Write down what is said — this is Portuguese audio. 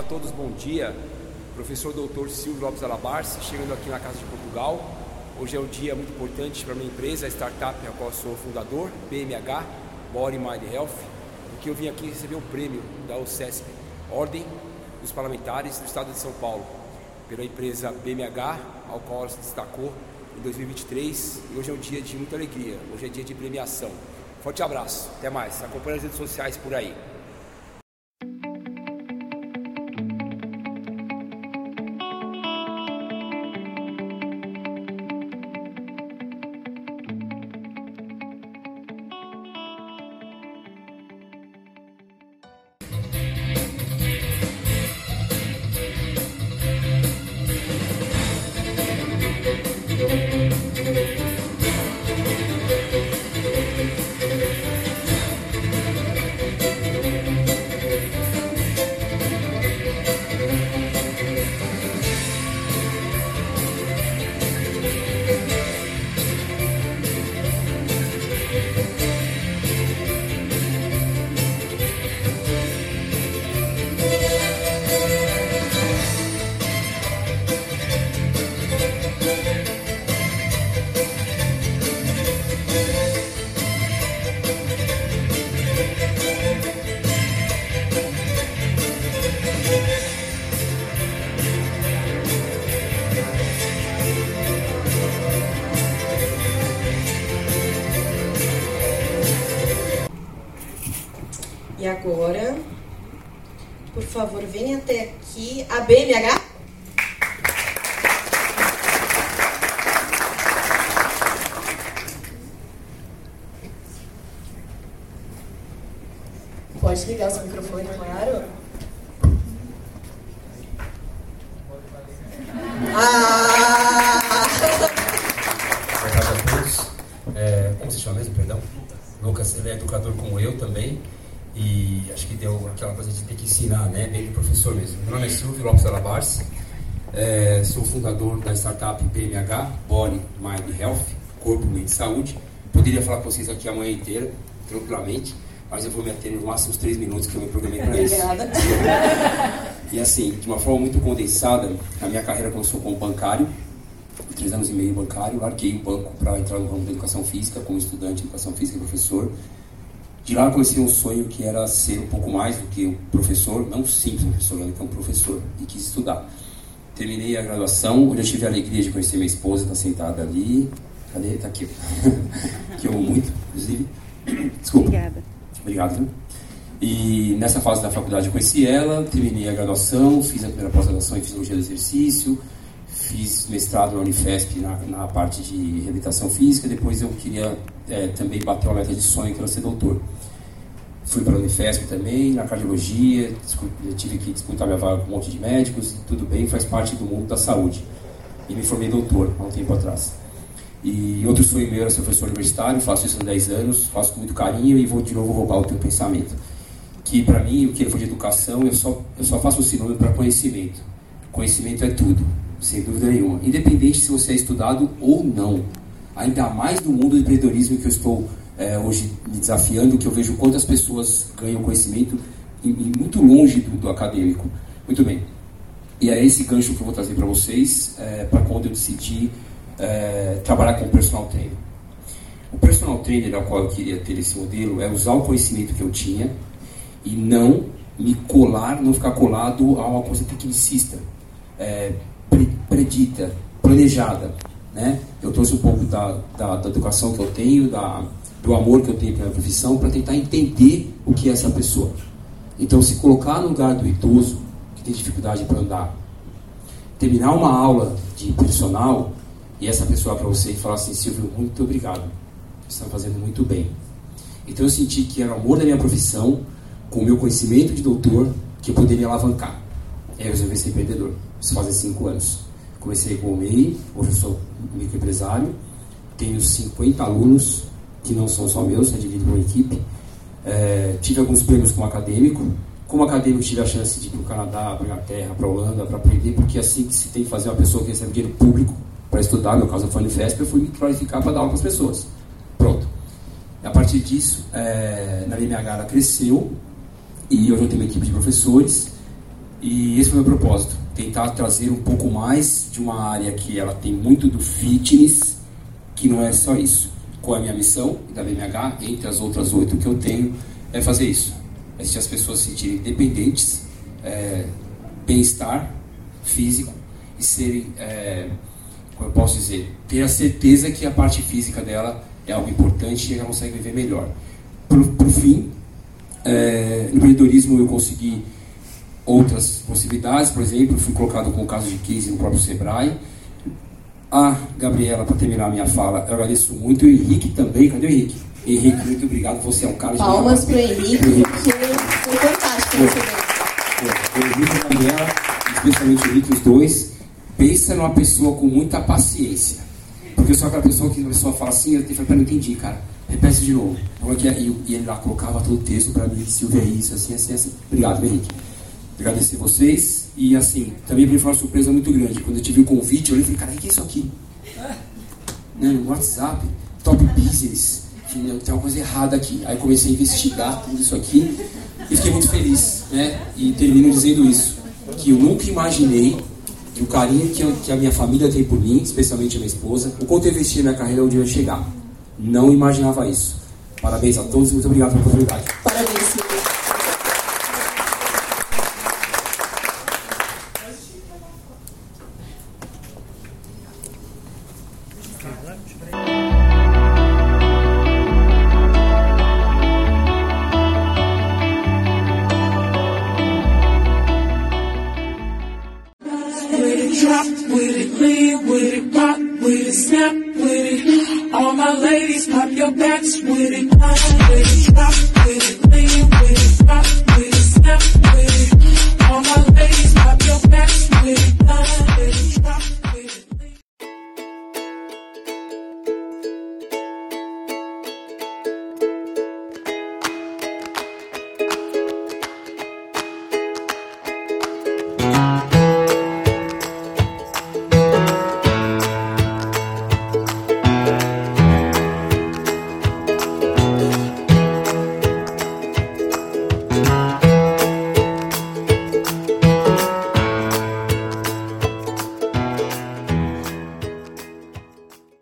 Olá a todos, bom dia. Professor Dr. Silvio Lopes Alabarce, chegando aqui na Casa de Portugal. Hoje é um dia muito importante para minha empresa, a startup a qual sou fundador, BMH, Body Mind Health, porque eu vim aqui receber um prêmio da UCESP, Ordem dos Parlamentares do Estado de São Paulo, pela empresa BMH, ao qual ela se destacou em 2023. E hoje é um dia de muita alegria, hoje é dia de premiação. Forte abraço, até mais. Acompanhe as redes sociais por aí. Agora, por favor, venha até aqui a BMH. Pode ligar o seu microfone, claro. Ah! Boa tarde a todos. É, como se chama mesmo, perdão? Lucas, ele é educador como eu também. E acho que coisa de ter que ensinar, né? Bem de professor mesmo. Meu nome é Silvio Lopes Alabarce. É, sou fundador da startup BMH, Body Mind Health, Corpo, Mente e Saúde. Poderia falar com vocês aqui a manhã inteira, tranquilamente, mas eu vou me ater no máximo uns três minutos que eu me programei para isso. Obrigada. E assim, de uma forma muito condensada, a minha carreira começou como bancário, três anos e meio bancário, larguei o banco para entrar no ramo da educação física, como estudante de educação física e professor. De lá eu comecei um sonho que era ser um pouco mais do que um professor, não simples professor, mas um professor, e quis estudar. Terminei a graduação, onde eu tive a alegria de conhecer minha esposa, está sentada ali. Cadê? Está aqui. que eu amo muito, inclusive. Desculpa. Obrigada. Obrigado. E nessa fase da faculdade eu conheci ela, terminei a graduação, fiz a primeira pós-graduação em Fisiologia do Exercício, fiz mestrado na Unifesp na, na parte de reabilitação física, depois eu queria é, também bater uma meta de sonho que era ser doutor. Fui para a Unifesp também, na cardiologia, tive que disputar minha vaga com um monte de médicos, tudo bem, faz parte do mundo da saúde. E me formei doutor há um tempo atrás. E outro sonho meu era ser professor universitário, faço isso há 10 anos, faço com muito carinho e vou de novo roubar o teu pensamento. Que para mim, o que ele for de educação, eu só, eu só faço um sinônimo para conhecimento. Conhecimento é tudo, sem dúvida nenhuma. Independente se você é estudado ou não. Ainda mais no mundo do empreendedorismo que eu estou é, hoje me desafiando, que eu vejo quantas pessoas ganham conhecimento e, muito longe do, do acadêmico. Muito bem. E é esse gancho que eu vou trazer para vocês, é, para quando eu decidi é, trabalhar com personal trainer. O personal trainer ao qual eu queria ter esse modelo é usar o conhecimento que eu tinha e não me colar, não ficar colado a uma coisa tecnicista, é, pre- predita, planejada. Né? Eu trouxe um pouco da, da, da educação que eu tenho, da, do amor que eu tenho pela profissão, para tentar entender o que é essa pessoa. Então, se colocar no lugar do idoso, que tem dificuldade para andar, terminar uma aula de personal e essa pessoa para você e falar assim, Silvio, muito obrigado, você está fazendo muito bem. Então eu senti que era o amor da minha profissão, com o meu conhecimento de doutor, que eu poderia alavancar. Aí eu resolvi ser empreendedor. Isso fazem cinco anos. Comecei com o MEI, hoje eu sou microempresário, tenho 50 alunos, que não são só meus, é dividido por uma equipe. É, tive alguns prêmios como acadêmico. Como acadêmico, tive a chance de ir para o Canadá, para a Inglaterra, para a Holanda, para aprender, porque é assim que se tem que fazer uma pessoa que recebe dinheiro público para estudar. No meu caso, foi a Unifesp, eu fui me qualificar para dar aula para as pessoas. Pronto. A partir disso, é, na BMH ela cresceu e hoje eu tenho uma equipe de professores E esse foi o meu propósito, tentar trazer um pouco mais de uma área que ela tem muito do fitness, que não é só isso. Qual é a minha missão da BMH, entre as outras oito que eu tenho, é fazer isso. É se as pessoas se sentirem dependentes, é, bem-estar físico e serem, é, como eu posso dizer, ter a certeza que a parte física dela é algo importante e ela consegue viver melhor. Por, por fim, é, no empreendedorismo eu consegui outras possibilidades, por exemplo, fui colocado com o caso de case no próprio Sebrae. A Gabriela, para terminar a minha fala, eu agradeço muito. O Henrique também, cadê o Henrique? Henrique, muito obrigado, você é um cara de Palmas para o Henrique, porque foi fantástico O Henrique e a Gabriela, especialmente o Henrique, os dois, pensa numa pessoa com muita paciência. Porque eu sou aquela pessoa que a pessoa fala assim, eu tenho não entendi, cara. Repete de novo. E ele lá colocava todo o texto para mim, Silvia, é isso, assim, assim, assim. Obrigado, Henrique agradecer vocês e assim, também para mim foi uma surpresa muito grande. Quando eu tive o convite, eu olhei e falei, cara, o que é isso aqui? Né, no WhatsApp, top business, tem uma coisa errada aqui. Aí comecei a investigar tudo isso aqui e fiquei muito feliz, né? E termino dizendo isso, que eu nunca imaginei que o carinho que, eu, que a minha família tem por mim, especialmente a minha esposa, o quanto eu investi na minha carreira onde eu ia chegar. Não imaginava isso. Parabéns a todos e muito obrigado pela oportunidade. My ladies, pop your backs with it.